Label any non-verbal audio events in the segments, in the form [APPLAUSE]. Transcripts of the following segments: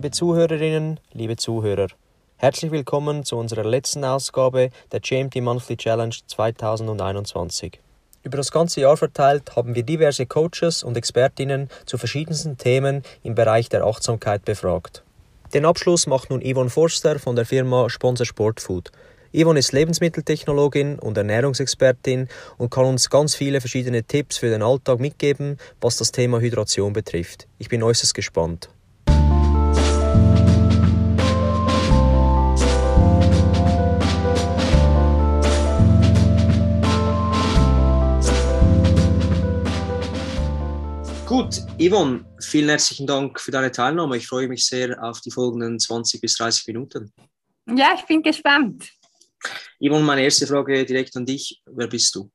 Liebe Zuhörerinnen, liebe Zuhörer, herzlich willkommen zu unserer letzten Ausgabe der GMT Monthly Challenge 2021. Über das ganze Jahr verteilt haben wir diverse Coaches und Expertinnen zu verschiedensten Themen im Bereich der Achtsamkeit befragt. Den Abschluss macht nun Yvonne Forster von der Firma Sponsor Sport Food. Yvonne ist Lebensmitteltechnologin und Ernährungsexpertin und kann uns ganz viele verschiedene Tipps für den Alltag mitgeben, was das Thema Hydration betrifft. Ich bin äußerst gespannt. Yvonne, vielen herzlichen Dank für deine Teilnahme. Ich freue mich sehr auf die folgenden 20 bis 30 Minuten. Ja, ich bin gespannt. Yvonne, meine erste Frage direkt an dich. Wer bist du?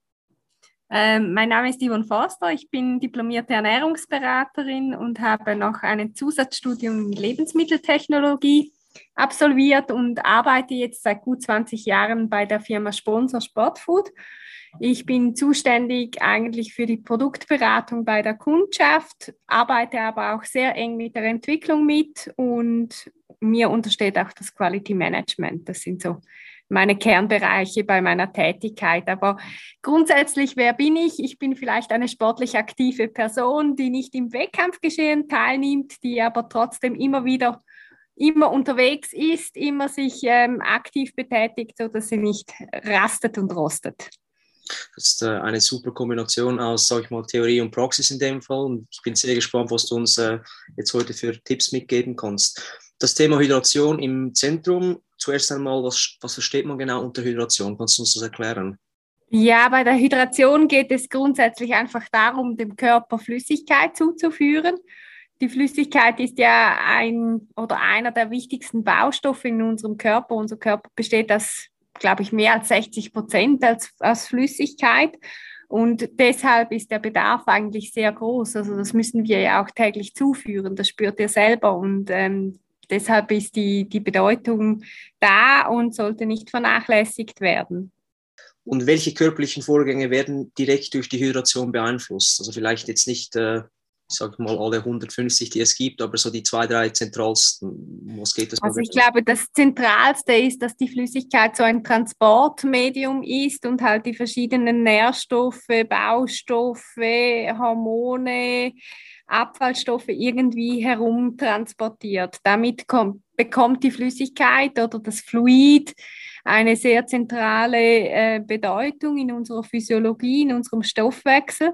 Ähm, mein Name ist Yvonne Forster. Ich bin diplomierte Ernährungsberaterin und habe noch ein Zusatzstudium in Lebensmitteltechnologie absolviert und arbeite jetzt seit gut 20 Jahren bei der Firma Sponsor Sportfood ich bin zuständig eigentlich für die Produktberatung bei der Kundschaft, arbeite aber auch sehr eng mit der Entwicklung mit und mir untersteht auch das Quality Management. Das sind so meine Kernbereiche bei meiner Tätigkeit. Aber grundsätzlich, wer bin ich? Ich bin vielleicht eine sportlich aktive Person, die nicht im Wettkampfgeschehen teilnimmt, die aber trotzdem immer wieder immer unterwegs ist, immer sich ähm, aktiv betätigt, sodass sie nicht rastet und rostet. Das ist äh, eine super Kombination aus, sag ich mal, Theorie und Praxis in dem Fall. Und ich bin sehr gespannt, was du uns äh, jetzt heute für Tipps mitgeben kannst. Das Thema Hydration im Zentrum. Zuerst einmal, was, was versteht man genau unter Hydration? Kannst du uns das erklären? Ja, bei der Hydration geht es grundsätzlich einfach darum, dem Körper Flüssigkeit zuzuführen. Die Flüssigkeit ist ja ein oder einer der wichtigsten Baustoffe in unserem Körper. Unser Körper besteht aus glaube ich, mehr als 60 Prozent als, als Flüssigkeit. Und deshalb ist der Bedarf eigentlich sehr groß. Also das müssen wir ja auch täglich zuführen. Das spürt ihr selber. Und ähm, deshalb ist die, die Bedeutung da und sollte nicht vernachlässigt werden. Und welche körperlichen Vorgänge werden direkt durch die Hydration beeinflusst? Also vielleicht jetzt nicht äh, ich sage mal, alle 150, die es gibt, aber so die zwei, drei zentralsten, was geht das? Also ich glaube, das Zentralste ist, dass die Flüssigkeit so ein Transportmedium ist und halt die verschiedenen Nährstoffe, Baustoffe, Hormone, Abfallstoffe irgendwie herumtransportiert. Damit kommt, bekommt die Flüssigkeit oder das Fluid eine sehr zentrale äh, Bedeutung in unserer Physiologie, in unserem Stoffwechsel.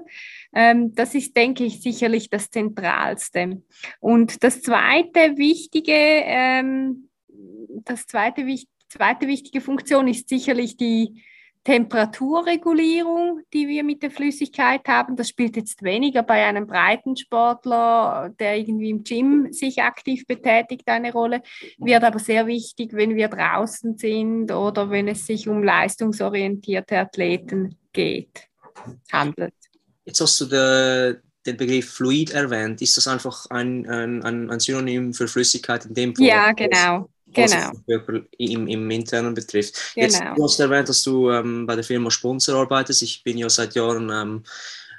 Ähm, das ist, denke ich, sicherlich das Zentralste. Und das zweite wichtige, ähm, das zweite, zweite wichtige Funktion ist sicherlich die Temperaturregulierung, die wir mit der Flüssigkeit haben, das spielt jetzt weniger bei einem Breitensportler, der irgendwie im Gym sich aktiv betätigt, eine Rolle, wird aber sehr wichtig, wenn wir draußen sind oder wenn es sich um leistungsorientierte Athleten geht, handelt. Jetzt hast du de, den Begriff Fluid erwähnt. Ist das einfach ein, ein, ein Synonym für Flüssigkeit in dem Fall? Ja, genau genau. im, im internen betrifft. Genau. Jetzt, du hast erwähnt, dass du ähm, bei der Firma Sponsor arbeitest. Ich bin ja seit Jahren ähm,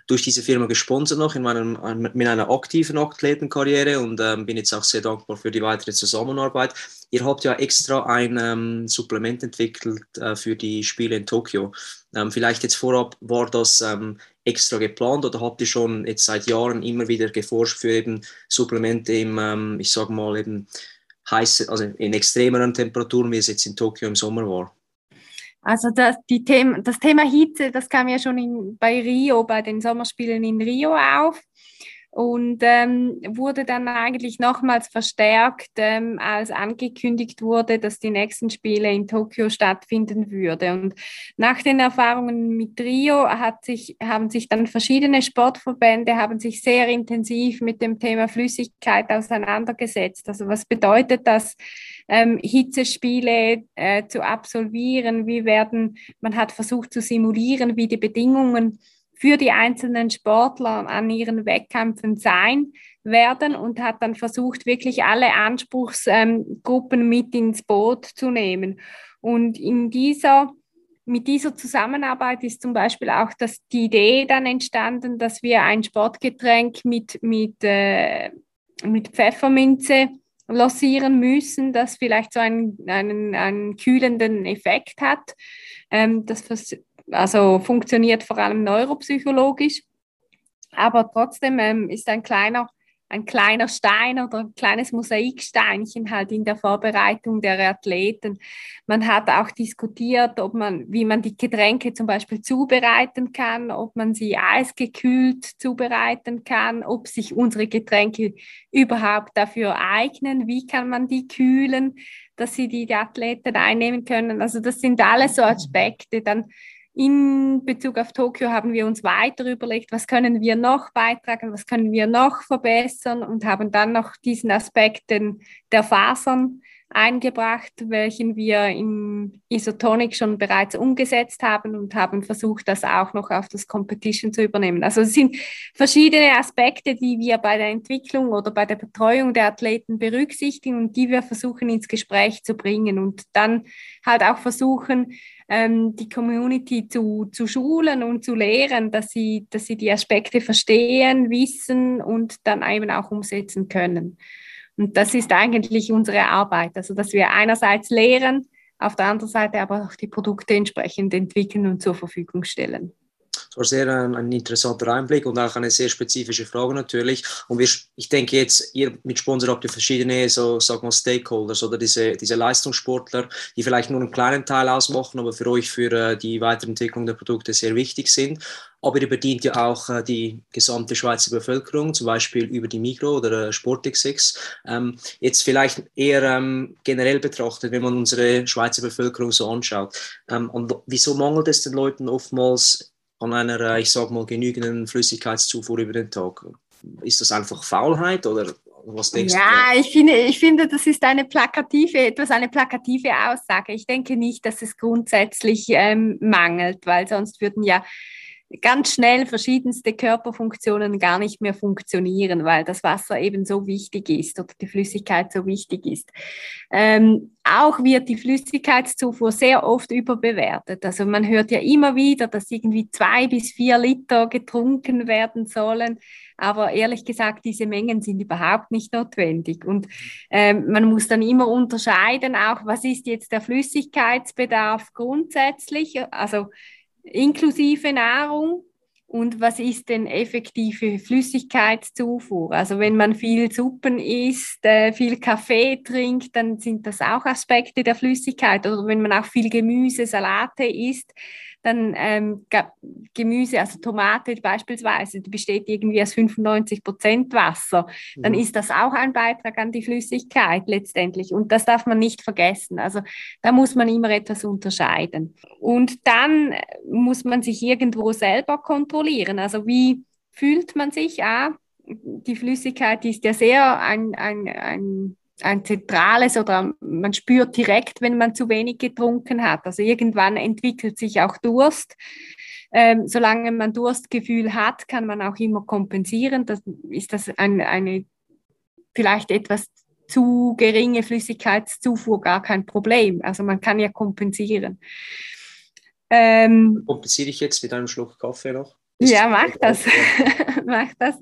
durch diese Firma gesponsert noch in meinem, mit einer aktiven Athletenkarriere und ähm, bin jetzt auch sehr dankbar für die weitere Zusammenarbeit. Ihr habt ja extra ein ähm, Supplement entwickelt äh, für die Spiele in Tokio. Ähm, vielleicht jetzt vorab, war das ähm, extra geplant oder habt ihr schon jetzt seit Jahren immer wieder geforscht für eben Supplemente im, ich sage mal eben, heiß, also in extremeren Temperaturen, wie es jetzt in Tokio im Sommer war? Also das, die Thema, das Thema Hitze, das kam ja schon in, bei Rio, bei den Sommerspielen in Rio auf und ähm, wurde dann eigentlich nochmals verstärkt, ähm, als angekündigt wurde, dass die nächsten Spiele in Tokio stattfinden würde. Und nach den Erfahrungen mit Rio hat sich, haben sich dann verschiedene Sportverbände haben sich sehr intensiv mit dem Thema Flüssigkeit auseinandergesetzt. Also was bedeutet das, ähm, Hitzespiele äh, zu absolvieren? Wie werden, man hat versucht zu simulieren, wie die Bedingungen für die einzelnen Sportler an ihren Wettkämpfen sein werden und hat dann versucht, wirklich alle Anspruchsgruppen mit ins Boot zu nehmen. Und in dieser mit dieser Zusammenarbeit ist zum Beispiel auch das, die Idee dann entstanden, dass wir ein Sportgetränk mit, mit, äh, mit Pfefferminze lossieren müssen, das vielleicht so einen, einen, einen kühlenden Effekt hat. Ähm, das also funktioniert vor allem neuropsychologisch, aber trotzdem ähm, ist ein kleiner ein kleiner Stein oder ein kleines Mosaiksteinchen halt in der Vorbereitung der Athleten. Man hat auch diskutiert, ob man, wie man die Getränke zum Beispiel zubereiten kann, ob man sie eisgekühlt zubereiten kann, ob sich unsere Getränke überhaupt dafür eignen, wie kann man die kühlen, dass sie die Athleten einnehmen können. Also das sind alles so Aspekte. Dann in Bezug auf Tokio haben wir uns weiter überlegt, was können wir noch beitragen, was können wir noch verbessern und haben dann noch diesen Aspekten der Fasern eingebracht, welchen wir in Isotonic schon bereits umgesetzt haben und haben versucht, das auch noch auf das Competition zu übernehmen. Also es sind verschiedene Aspekte, die wir bei der Entwicklung oder bei der Betreuung der Athleten berücksichtigen und die wir versuchen ins Gespräch zu bringen und dann halt auch versuchen, ähm, die Community zu, zu schulen und zu lehren, dass sie, dass sie die Aspekte verstehen, wissen und dann eben auch umsetzen können. Und das ist eigentlich unsere Arbeit, also dass wir einerseits lehren, auf der anderen Seite aber auch die Produkte entsprechend entwickeln und zur Verfügung stellen. Das war sehr ein, ein, interessanter Einblick und auch eine sehr spezifische Frage natürlich. Und wir, ich denke jetzt, ihr mit Sponsor habt ihr verschiedene, so sag mal, Stakeholders oder diese, diese Leistungssportler, die vielleicht nur einen kleinen Teil ausmachen, aber für euch für äh, die Weiterentwicklung der Produkte sehr wichtig sind. Aber ihr bedient ja auch äh, die gesamte Schweizer Bevölkerung, zum Beispiel über die Migro oder äh, SportXX. Ähm, jetzt vielleicht eher ähm, generell betrachtet, wenn man unsere Schweizer Bevölkerung so anschaut. Ähm, und wieso mangelt es den Leuten oftmals an einer, ich sag mal, genügenden Flüssigkeitszufuhr über den Tag? Ist das einfach Faulheit oder was denkst ja, du? Ja, ich finde, ich finde, das ist eine plakative, etwas eine plakative Aussage. Ich denke nicht, dass es grundsätzlich ähm, mangelt, weil sonst würden ja ganz schnell verschiedenste Körperfunktionen gar nicht mehr funktionieren, weil das Wasser eben so wichtig ist oder die Flüssigkeit so wichtig ist. Ähm, auch wird die Flüssigkeitszufuhr sehr oft überbewertet. Also man hört ja immer wieder, dass irgendwie zwei bis vier Liter getrunken werden sollen. Aber ehrlich gesagt, diese Mengen sind überhaupt nicht notwendig. Und ähm, man muss dann immer unterscheiden, auch was ist jetzt der Flüssigkeitsbedarf grundsätzlich. Also inklusive Nahrung und was ist denn effektive Flüssigkeitszufuhr? Also wenn man viel Suppen isst, äh, viel Kaffee trinkt, dann sind das auch Aspekte der Flüssigkeit. Oder wenn man auch viel Gemüse, Salate isst, dann ähm, Gemüse, also Tomate beispielsweise, die besteht irgendwie aus 95 Prozent Wasser, dann mhm. ist das auch ein Beitrag an die Flüssigkeit letztendlich. Und das darf man nicht vergessen. Also da muss man immer etwas unterscheiden. Und dann muss man sich irgendwo selber kontrollieren. Also wie fühlt man sich? Ah, die Flüssigkeit ist ja sehr ein, ein, ein ein zentrales oder man spürt direkt, wenn man zu wenig getrunken hat. Also irgendwann entwickelt sich auch Durst. Ähm, solange man Durstgefühl hat, kann man auch immer kompensieren. Das ist das ein, eine vielleicht etwas zu geringe Flüssigkeitszufuhr gar kein Problem. Also man kann ja kompensieren. Ähm, Kompensiere ich jetzt mit einem Schluck Kaffee noch? Ist ja, mach das. [LAUGHS] mach das.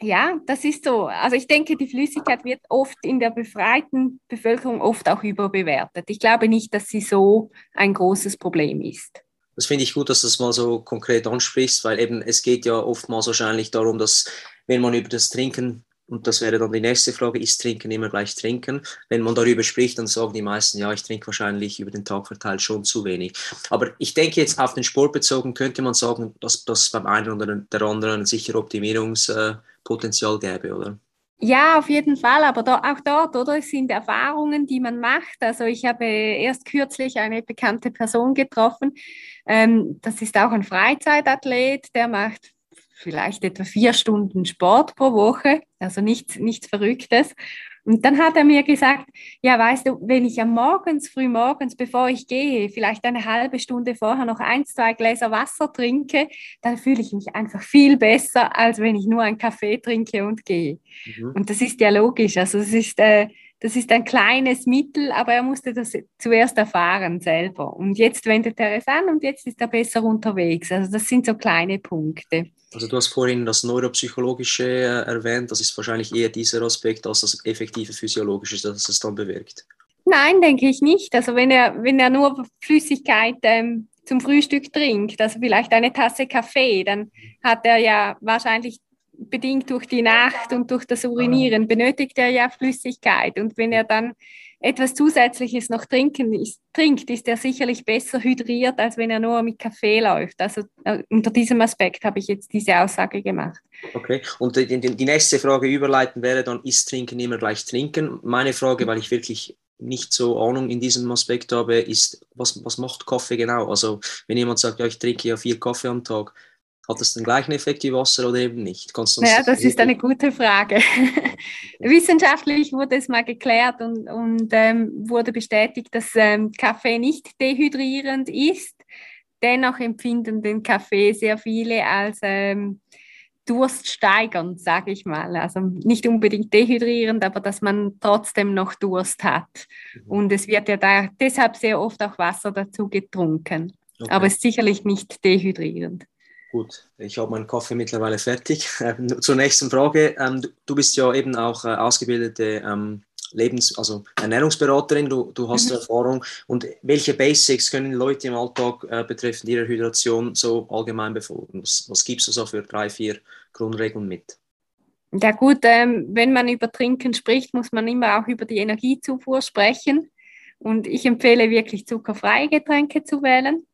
Ja, das ist so. Also ich denke, die Flüssigkeit wird oft in der befreiten Bevölkerung oft auch überbewertet. Ich glaube nicht, dass sie so ein großes Problem ist. Das finde ich gut, dass du das mal so konkret ansprichst, weil eben es geht ja oftmals wahrscheinlich darum, dass wenn man über das Trinken und das wäre dann die nächste Frage, ist Trinken immer gleich Trinken? Wenn man darüber spricht, dann sagen die meisten, ja, ich trinke wahrscheinlich über den Tag verteilt schon zu wenig. Aber ich denke jetzt auf den Sport bezogen, könnte man sagen, dass das beim einen oder der anderen sicher Optimierungspotenzial gäbe, oder? Ja, auf jeden Fall, aber da, auch dort, oder? Es sind Erfahrungen, die man macht. Also ich habe erst kürzlich eine bekannte Person getroffen. Ähm, das ist auch ein Freizeitathlet, der macht vielleicht etwa vier Stunden Sport pro Woche, also nichts, nichts Verrücktes. Und dann hat er mir gesagt, ja, weißt du, wenn ich am Morgens, früh morgens, bevor ich gehe, vielleicht eine halbe Stunde vorher noch ein, zwei Gläser Wasser trinke, dann fühle ich mich einfach viel besser, als wenn ich nur einen Kaffee trinke und gehe. Mhm. Und das ist ja logisch. Also es ist, äh, das ist ein kleines Mittel, aber er musste das zuerst erfahren selber. Und jetzt wendet er es an und jetzt ist er besser unterwegs. Also das sind so kleine Punkte. Also du hast vorhin das Neuropsychologische äh, erwähnt, das ist wahrscheinlich eher dieser Aspekt als das effektive Physiologische, das es dann bewirkt. Nein, denke ich nicht. Also wenn er, wenn er nur Flüssigkeit ähm, zum Frühstück trinkt, also vielleicht eine Tasse Kaffee, dann hat er ja wahrscheinlich bedingt durch die Nacht und durch das Urinieren benötigt er ja Flüssigkeit. Und wenn er dann etwas Zusätzliches noch trinken ist, trinkt, ist er sicherlich besser hydriert, als wenn er nur mit Kaffee läuft. Also äh, unter diesem Aspekt habe ich jetzt diese Aussage gemacht. Okay, und die, die, die nächste Frage überleiten wäre dann, ist Trinken immer gleich Trinken? Meine Frage, weil ich wirklich nicht so Ahnung in diesem Aspekt habe, ist, was, was macht Kaffee genau? Also wenn jemand sagt, ja, ich trinke ja vier Kaffee am Tag, hat das den gleichen Effekt wie Wasser oder eben nicht? Du ja, das ist eine gute Frage. [LAUGHS] Wissenschaftlich wurde es mal geklärt und, und ähm, wurde bestätigt, dass ähm, Kaffee nicht dehydrierend ist. Dennoch empfinden den Kaffee sehr viele als ähm, durststeigernd, sage ich mal. Also nicht unbedingt dehydrierend, aber dass man trotzdem noch Durst hat. Mhm. Und es wird ja da deshalb sehr oft auch Wasser dazu getrunken. Okay. Aber es ist sicherlich nicht dehydrierend. Gut, ich habe meinen Kaffee mittlerweile fertig. [LAUGHS] Ähm, zur nächsten Frage. Ähm, du, bist ja eben auch äh, ausgebildete ähm, Lebens-, also Ernährungsberaterin, du, du hast mhm. Erfahrung. Und welche Basics können Leute im Alltag äh, betreffend ihrer Hydration so allgemein befolgen? Was, was gibst du so für drei, vier Grundregeln mit? Ja gut, wenn man über Trinken spricht, muss man immer auch über die Energiezufuhr sprechen. Und ich empfehle wirklich zuckerfreie Getränke zu wählen.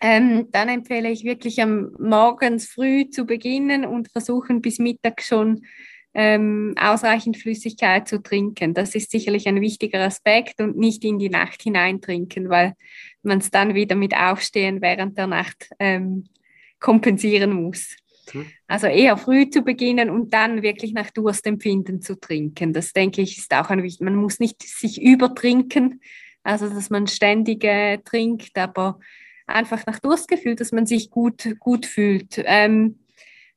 Ähm, dann empfehle ich wirklich am morgens früh zu beginnen und versuchen bis Mittag schon ähm, ausreichend Flüssigkeit zu trinken. Das ist sicherlich ein wichtiger Aspekt und nicht in die Nacht hinein trinken, weil man es dann wieder mit Aufstehen während der Nacht ähm, kompensieren muss. Hm. Also eher früh zu beginnen und dann wirklich nach Durstempfinden zu trinken. Das denke ich ist auch ein wichtig. Man muss nicht sich übertrinken, also dass man ständig äh, trinkt, aber einfach nach Durstgefühl, dass man sich gut, gut fühlt. Ähm,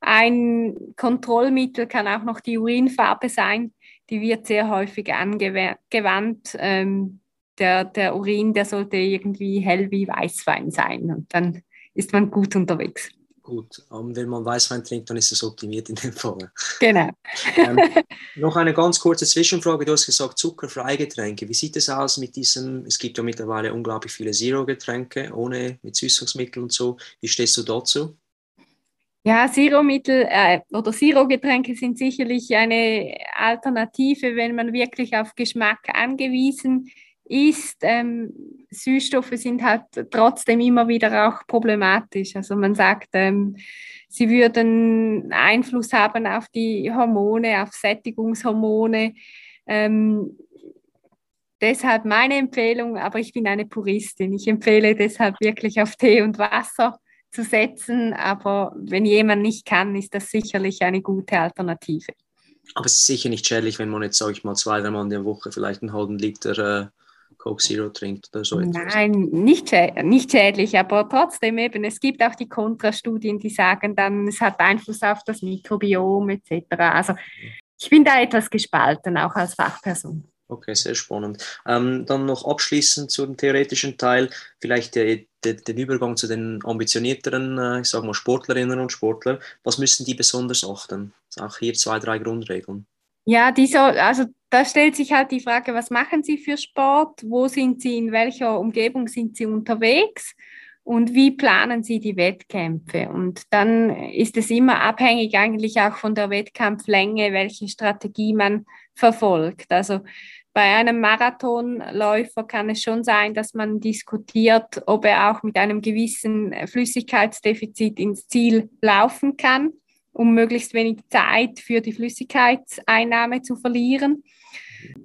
ein Kontrollmittel kann auch noch die Urinfarbe sein. Die wird sehr häufig angewandt. Ähm, der, der Urin, der sollte irgendwie hell wie Weißwein sein und dann ist man gut unterwegs. Gut, um, wenn man Weißwein trinkt, dann ist es optimiert in dem Fall. Genau. ähm, noch eine ganz kurze Zwischenfrage. Du hast gesagt, zuckerfreie Getränke. Wie sieht es aus mit diesem? Es gibt ja mittlerweile unglaublich viele Zero-Getränke, ohne mit Süßungsmitteln und so. Wie stehst du dazu? Ja, Zero-Mittel äh, oder Zero-Getränke sind sicherlich eine Alternative, wenn man wirklich auf Geschmack angewiesen ist ist, ähm, Süßstoffe sind halt trotzdem immer wieder auch problematisch. Also man sagt, ähm, sie würden Einfluss haben auf die Hormone, auf Sättigungshormone. Ähm, deshalb meine Empfehlung, aber ich bin eine Puristin. Ich empfehle deshalb wirklich auf Tee und Wasser zu setzen. Aber wenn jemand nicht kann, ist das sicherlich eine gute Alternative. Aber es ist sicher nicht schädlich, wenn man jetzt, sage ich mal, zwei, dreimal in der Woche vielleicht einen halben Liter äh, Coke Zero trinkt oder so etwas. Nein, nicht, nicht schädlich, aber trotzdem eben, es gibt auch die Kontrastudien, die sagen dann, es hat Einfluss auf das Mikrobiom etc. Also ich bin da etwas gespalten, auch als Fachperson. Okay, sehr spannend. Ähm, dann noch abschließend zum theoretischen Teil, vielleicht der, der, den Übergang zu den ambitionierteren, äh, ich sage mal Sportlerinnen und Sportler. Was müssen die besonders achten? Auch hier zwei, drei Grundregeln. Ja, die so, also da stellt sich halt die Frage, was machen Sie für Sport? Wo sind Sie, in welcher Umgebung sind Sie unterwegs? Und wie planen Sie die Wettkämpfe? Und dann ist es immer abhängig eigentlich auch von der Wettkampflänge, welche Strategie man verfolgt. Also bei einem Marathonläufer kann es schon sein, dass man diskutiert, ob er auch mit einem gewissen Flüssigkeitsdefizit ins Ziel laufen kann um möglichst wenig Zeit für die Flüssigkeitseinnahme zu verlieren.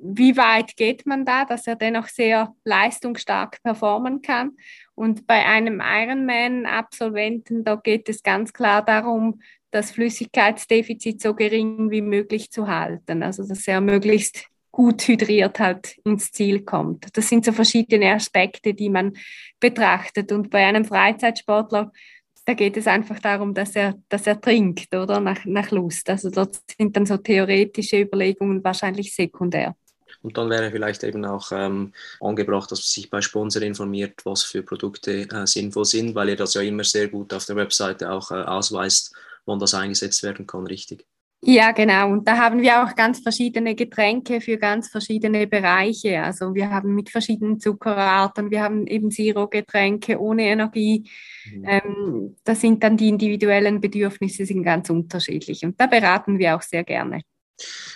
Wie weit geht man da, dass er dennoch sehr leistungsstark performen kann? Und bei einem Ironman-Absolventen, da geht es ganz klar darum, das Flüssigkeitsdefizit so gering wie möglich zu halten. Also dass er möglichst gut hydriert halt ins Ziel kommt. Das sind so verschiedene Aspekte, die man betrachtet. Und bei einem Freizeitsportler da geht es einfach darum, dass er, dass er trinkt, oder? Nach, nach Lust. Also dort sind dann so theoretische Überlegungen wahrscheinlich sekundär. Und dann wäre vielleicht eben auch ähm, angebracht, dass man sich bei Sponsor informiert, was für Produkte äh, sinnvoll sind, weil ihr das ja immer sehr gut auf der Webseite auch äh, ausweist, wann das eingesetzt werden kann, richtig? Ja, genau. Und da haben wir auch ganz verschiedene Getränke für ganz verschiedene Bereiche. Also wir haben mit verschiedenen Zuckerarten, wir haben eben Zero-Getränke ohne Energie. Mhm. Ähm, das sind dann die individuellen Bedürfnisse, sind ganz unterschiedlich. Und da beraten wir auch sehr gerne.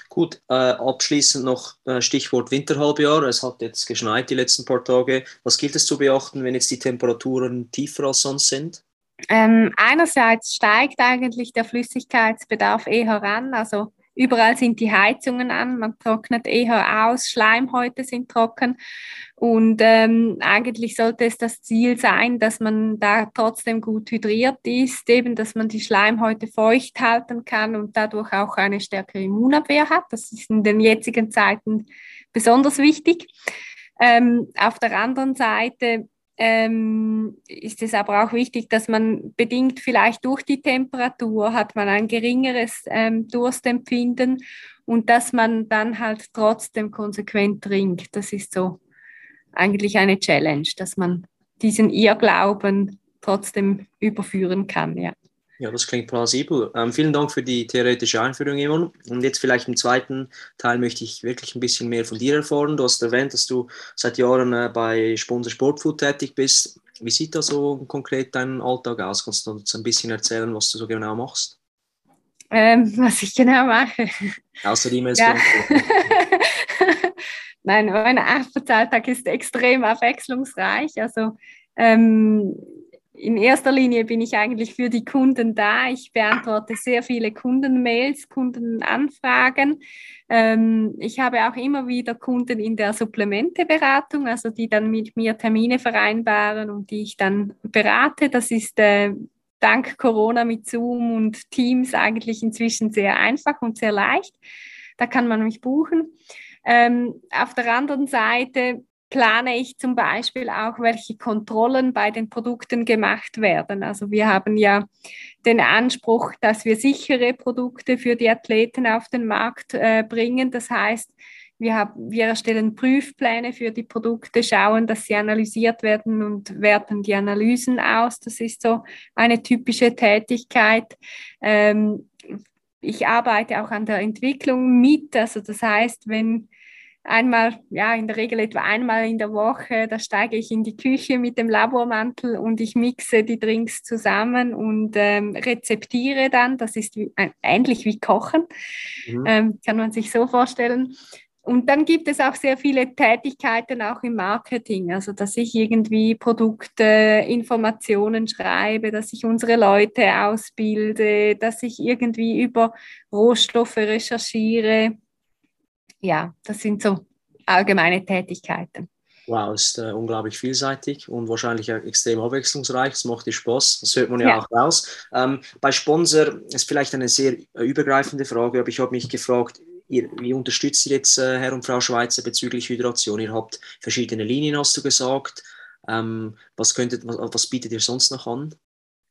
Gut, äh, abschließend noch äh, Stichwort Winterhalbjahr. Es hat jetzt geschneit die letzten paar Tage. Was gilt es zu beachten, wenn jetzt die Temperaturen tiefer als sonst sind? Ähm, einerseits steigt eigentlich der Flüssigkeitsbedarf eher an, also überall sind die Heizungen an, man trocknet eher aus, Schleimhäute sind trocken und ähm, eigentlich sollte es das Ziel sein, dass man da trotzdem gut hydriert ist, eben dass man die Schleimhäute feucht halten kann und dadurch auch eine stärkere Immunabwehr hat. Das ist in den jetzigen Zeiten besonders wichtig. Ähm, auf der anderen Seite ähm, ist es aber auch wichtig, dass man bedingt vielleicht durch die Temperatur hat man ein geringeres ähm, Durstempfinden und dass man dann halt trotzdem konsequent trinkt. Das ist so eigentlich eine Challenge, dass man diesen Irrglauben trotzdem überführen kann, ja. Ja, das klingt plausibel. Ähm, vielen Dank für die theoretische Einführung, Ivan. Und jetzt vielleicht im zweiten Teil möchte ich wirklich ein bisschen mehr von dir erfahren. Du hast erwähnt, dass du seit Jahren äh, bei Sponsor Sportfood tätig bist. Wie sieht da so konkret dein Alltag aus? Kannst du uns ein bisschen erzählen, was du so genau machst? Ähm, was ich genau mache. Außer E-Mails. Ja. [LAUGHS] Nein, mein Arbeitsalltag ist extrem abwechslungsreich. Also ähm, in erster Linie bin ich eigentlich für die Kunden da. Ich beantworte sehr viele Kundenmails, Kundenanfragen. Ähm, ich habe auch immer wieder Kunden in der Supplementeberatung, also die dann mit mir Termine vereinbaren und die ich dann berate. Das ist äh, dank Corona mit Zoom und Teams eigentlich inzwischen sehr einfach und sehr leicht. Da kann man mich buchen. Ähm, auf der anderen Seite plane ich zum Beispiel auch, welche Kontrollen bei den Produkten gemacht werden. Also wir haben ja den Anspruch, dass wir sichere Produkte für die Athleten auf den Markt äh, bringen. Das heißt, wir, haben, wir erstellen Prüfpläne für die Produkte, schauen, dass sie analysiert werden und werten die Analysen aus. Das ist so eine typische Tätigkeit. Ähm, ich arbeite auch an der Entwicklung mit. Also das heißt, wenn einmal, ja, in der Regel etwa einmal in der Woche, da steige ich in die Küche mit dem Labormantel und ich mixe die Drinks zusammen und ähm, rezeptiere dann. Das ist wie, äh, ähnlich wie Kochen, mhm. ähm, kann man sich so vorstellen. Und dann gibt es auch sehr viele Tätigkeiten auch im Marketing, also dass ich irgendwie Produkte, Informationen schreibe, dass ich unsere Leute ausbilde, dass ich irgendwie über Rohstoffe recherchiere ja, das sind so allgemeine Tätigkeiten. Wow, ist äh, unglaublich vielseitig und wahrscheinlich auch extrem abwechslungsreich. Es macht dir Spaß, das hört man ja, ja. auch raus. Ähm, bei Sponsor ist vielleicht eine sehr äh, übergreifende Frage, aber ich habe mich gefragt, ihr, wie unterstützt ihr jetzt äh, Herr und Frau Schweizer bezüglich Hydration? Ihr habt verschiedene Linien, hast du gesagt. Ähm, was, könntet, was, was bietet ihr sonst noch an?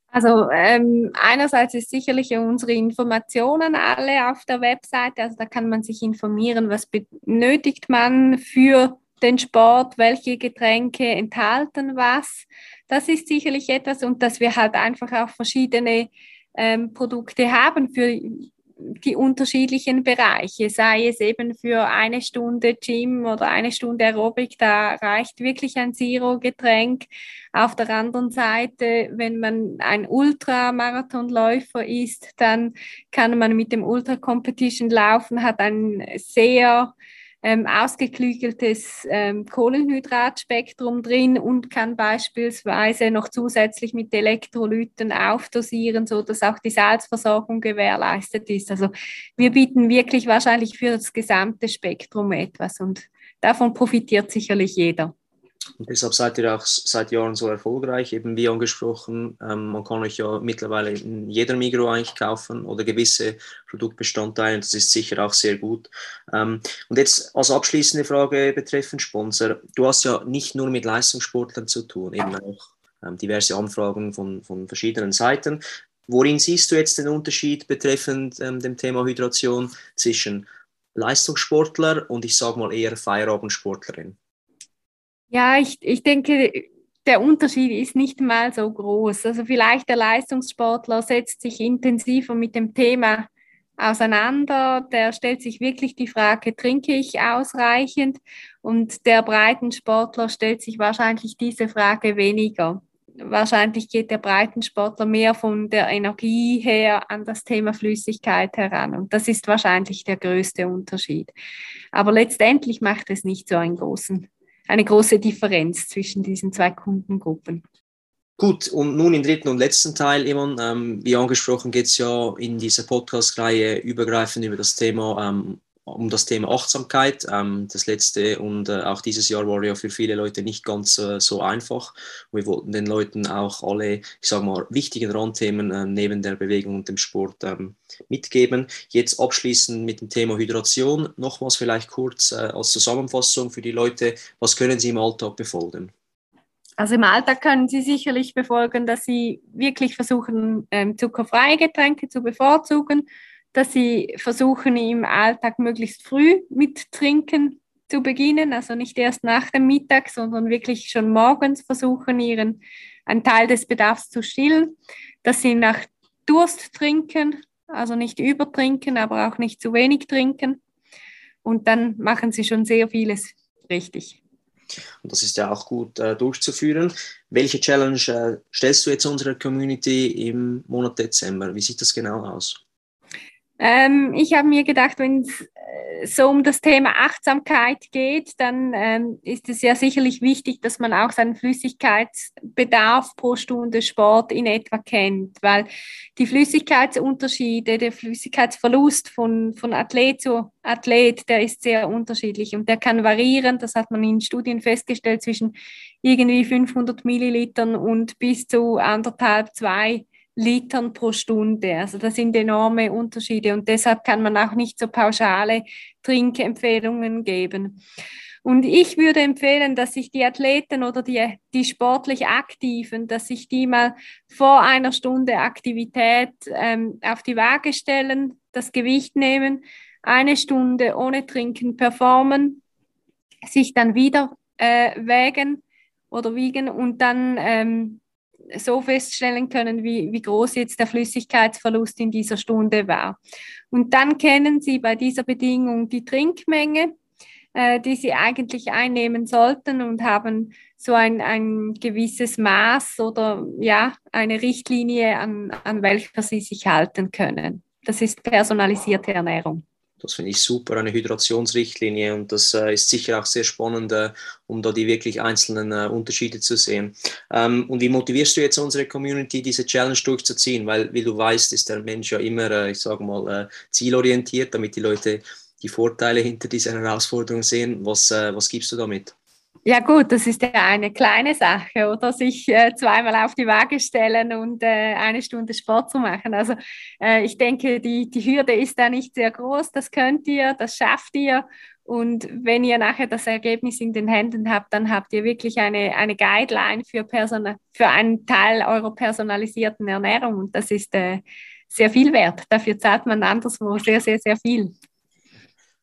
Also ähm, einerseits ist sicherlich unsere Informationen alle auf der Webseite, also da kann man sich informieren, was benötigt man für den Sport, welche Getränke enthalten was. Das ist sicherlich etwas und dass wir halt einfach auch verschiedene ähm, Produkte haben für die unterschiedlichen Bereiche, sei es eben für eine Stunde Gym oder eine Stunde Aerobic, da reicht wirklich ein Zero-Getränk. Auf der anderen Seite, wenn man ein Ultramarathonläufer ist, dann kann man mit dem Ultra Competition laufen, hat ein sehr ähm, ausgeklügeltes ähm, Kohlenhydratspektrum drin und kann beispielsweise noch zusätzlich mit Elektrolyten aufdosieren, sodass auch die Salzversorgung gewährleistet ist. Also wir bieten wirklich wahrscheinlich für das gesamte Spektrum etwas und davon profitiert sicherlich jeder. Deshalb seid ihr auch seit Jahren so erfolgreich, eben wie angesprochen. Ähm, man kann euch ja mittlerweile in jeder Migro eigentlich kaufen oder gewisse Produktbestandteile. Das ist sicher auch sehr gut. Ähm, und jetzt als abschließende Frage betreffend Sponsor. Du hast ja nicht nur mit Leistungssportlern zu tun, eben auch ähm, diverse Anfragen von, von verschiedenen Seiten. Worin siehst du jetzt den Unterschied betreffend ähm, dem Thema Hydration zwischen Leistungssportler und ich sage mal eher Feierabendsportlerin? Ja, ich, ich denke, der Unterschied ist nicht mal so groß. Also vielleicht der Leistungssportler setzt sich intensiver mit dem Thema auseinander, der stellt sich wirklich die Frage, trinke ich ausreichend? Und der Breitensportler stellt sich wahrscheinlich diese Frage weniger. Wahrscheinlich geht der Breitensportler mehr von der Energie her an das Thema Flüssigkeit heran. Und das ist wahrscheinlich der größte Unterschied. Aber letztendlich macht es nicht so einen großen eine große Differenz zwischen diesen zwei Kundengruppen. Gut, und nun im dritten und letzten Teil, Iman, ähm, wie angesprochen, geht es ja in dieser Podcast-Reihe übergreifend über das Thema ähm, um das Thema Achtsamkeit. Ähm, das letzte und äh, auch dieses Jahr war ja für viele Leute nicht ganz äh, so einfach. Wir wollten den Leuten auch alle, ich sage mal, wichtigen Randthemen äh, neben der Bewegung und dem Sport ähm, mitgeben. Jetzt abschließend mit dem Thema Hydration. Nochmals vielleicht kurz äh, als Zusammenfassung für die Leute, was können Sie im Alltag befolgen? Also im Alltag können Sie sicherlich befolgen, dass Sie wirklich versuchen, ähm, zuckerfreie Getränke zu bevorzugen dass sie versuchen, im Alltag möglichst früh mit Trinken zu beginnen, also nicht erst nach dem Mittag, sondern wirklich schon morgens versuchen, ihren einen Teil des Bedarfs zu stillen, dass sie nach Durst trinken, also nicht übertrinken, aber auch nicht zu wenig trinken. Und dann machen sie schon sehr vieles richtig. Und das ist ja auch gut äh, durchzuführen. Welche Challenge äh, stellst du jetzt unserer Community im Monat Dezember? Wie sieht das genau aus? Ähm, ich habe mir gedacht, wenn es äh, so um das Thema Achtsamkeit geht, dann ähm, ist es ja sicherlich wichtig, dass man auch seinen Flüssigkeitsbedarf pro Stunde Sport in etwa kennt, weil die Flüssigkeitsunterschiede, der Flüssigkeitsverlust von, von Athlet zu Athlet, der ist sehr unterschiedlich und der kann variieren. Das hat man in Studien festgestellt zwischen irgendwie 500 Millilitern und bis zu anderthalb, zwei Litern pro Stunde. Also das sind enorme Unterschiede und deshalb kann man auch nicht so pauschale Trinkempfehlungen geben. Und ich würde empfehlen, dass sich die Athleten oder die, die sportlich Aktiven, dass sich die mal vor einer Stunde Aktivität ähm, auf die Waage stellen, das Gewicht nehmen, eine Stunde ohne Trinken performen, sich dann wieder äh, wägen oder wiegen und dann ähm, so feststellen können, wie, wie groß jetzt der Flüssigkeitsverlust in dieser Stunde war. Und dann kennen Sie bei dieser Bedingung die Trinkmenge, äh, die Sie eigentlich einnehmen sollten und haben so ein, ein gewisses Maß oder ja, eine Richtlinie, an, an welcher Sie sich halten können. Das ist personalisierte Ernährung. Das finde ich super, eine Hydrationsrichtlinie und das äh, ist sicher auch sehr spannend, äh, um da die wirklich einzelnen äh, Unterschiede zu sehen. Ähm, und wie motivierst du jetzt unsere Community, diese Challenge durchzuziehen? Weil, wie du weißt, ist der Mensch ja immer, äh, ich sage mal, äh, zielorientiert, damit die Leute die Vorteile hinter dieser Herausforderung sehen. Was, äh, was gibst du damit? Ja gut, das ist ja eine kleine Sache, oder sich äh, zweimal auf die Waage stellen und äh, eine Stunde Sport zu machen. Also äh, ich denke, die, die Hürde ist da nicht sehr groß. Das könnt ihr, das schafft ihr. Und wenn ihr nachher das Ergebnis in den Händen habt, dann habt ihr wirklich eine, eine Guideline für, Person für einen Teil eurer personalisierten Ernährung. Und das ist äh, sehr viel wert. Dafür zahlt man anderswo sehr, sehr, sehr viel.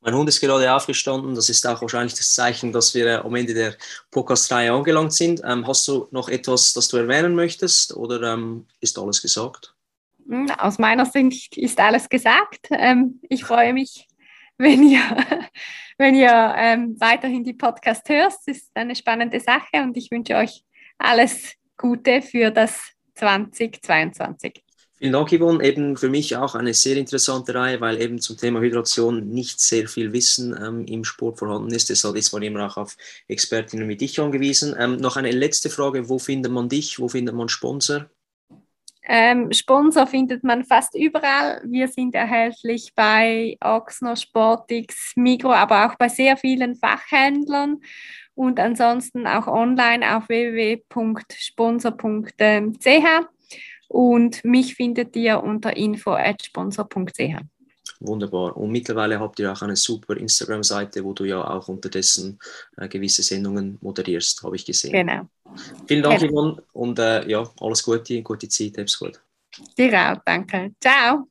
Mein Hund ist gerade aufgestanden. Das ist auch wahrscheinlich das Zeichen, dass wir äh, am Ende der Podcast-Reihe angelangt sind. Ähm, hast du noch etwas, das du erwähnen möchtest oder ähm, ist alles gesagt? Hm, aus meiner Sicht ist alles gesagt. Ähm, ich freue mich, [LAUGHS] wenn ihr, [LAUGHS] wenn ihr ähm, weiterhin die Podcast hört. Es ist eine spannende Sache und ich wünsche euch alles Gute für das 2022. Dank, Yvonne. Eben für mich auch eine sehr interessante Reihe, weil eben zum Thema Hydration nicht sehr viel Wissen ähm, im Sport vorhanden ist. Deshalb ist man immer auch auf Expertinnen wie dich angewiesen. Ähm, noch eine letzte Frage: Wo findet man dich? Wo findet man Sponsor? Ähm, Sponsor findet man fast überall. Wir sind erhältlich bei Oxner, Sportix, Migro, aber auch bei sehr vielen Fachhändlern und ansonsten auch online auf www.sponsor.ch. Und mich findet ihr unter info.sponsor.ch. Wunderbar. Und mittlerweile habt ihr auch eine super Instagram-Seite, wo du ja auch unterdessen äh, gewisse Sendungen moderierst, habe ich gesehen. Genau. Vielen Dank, genau. Yvonne. Und äh, ja, alles Gute, gute Zeit, hab's gut. Dir auch, danke. Ciao.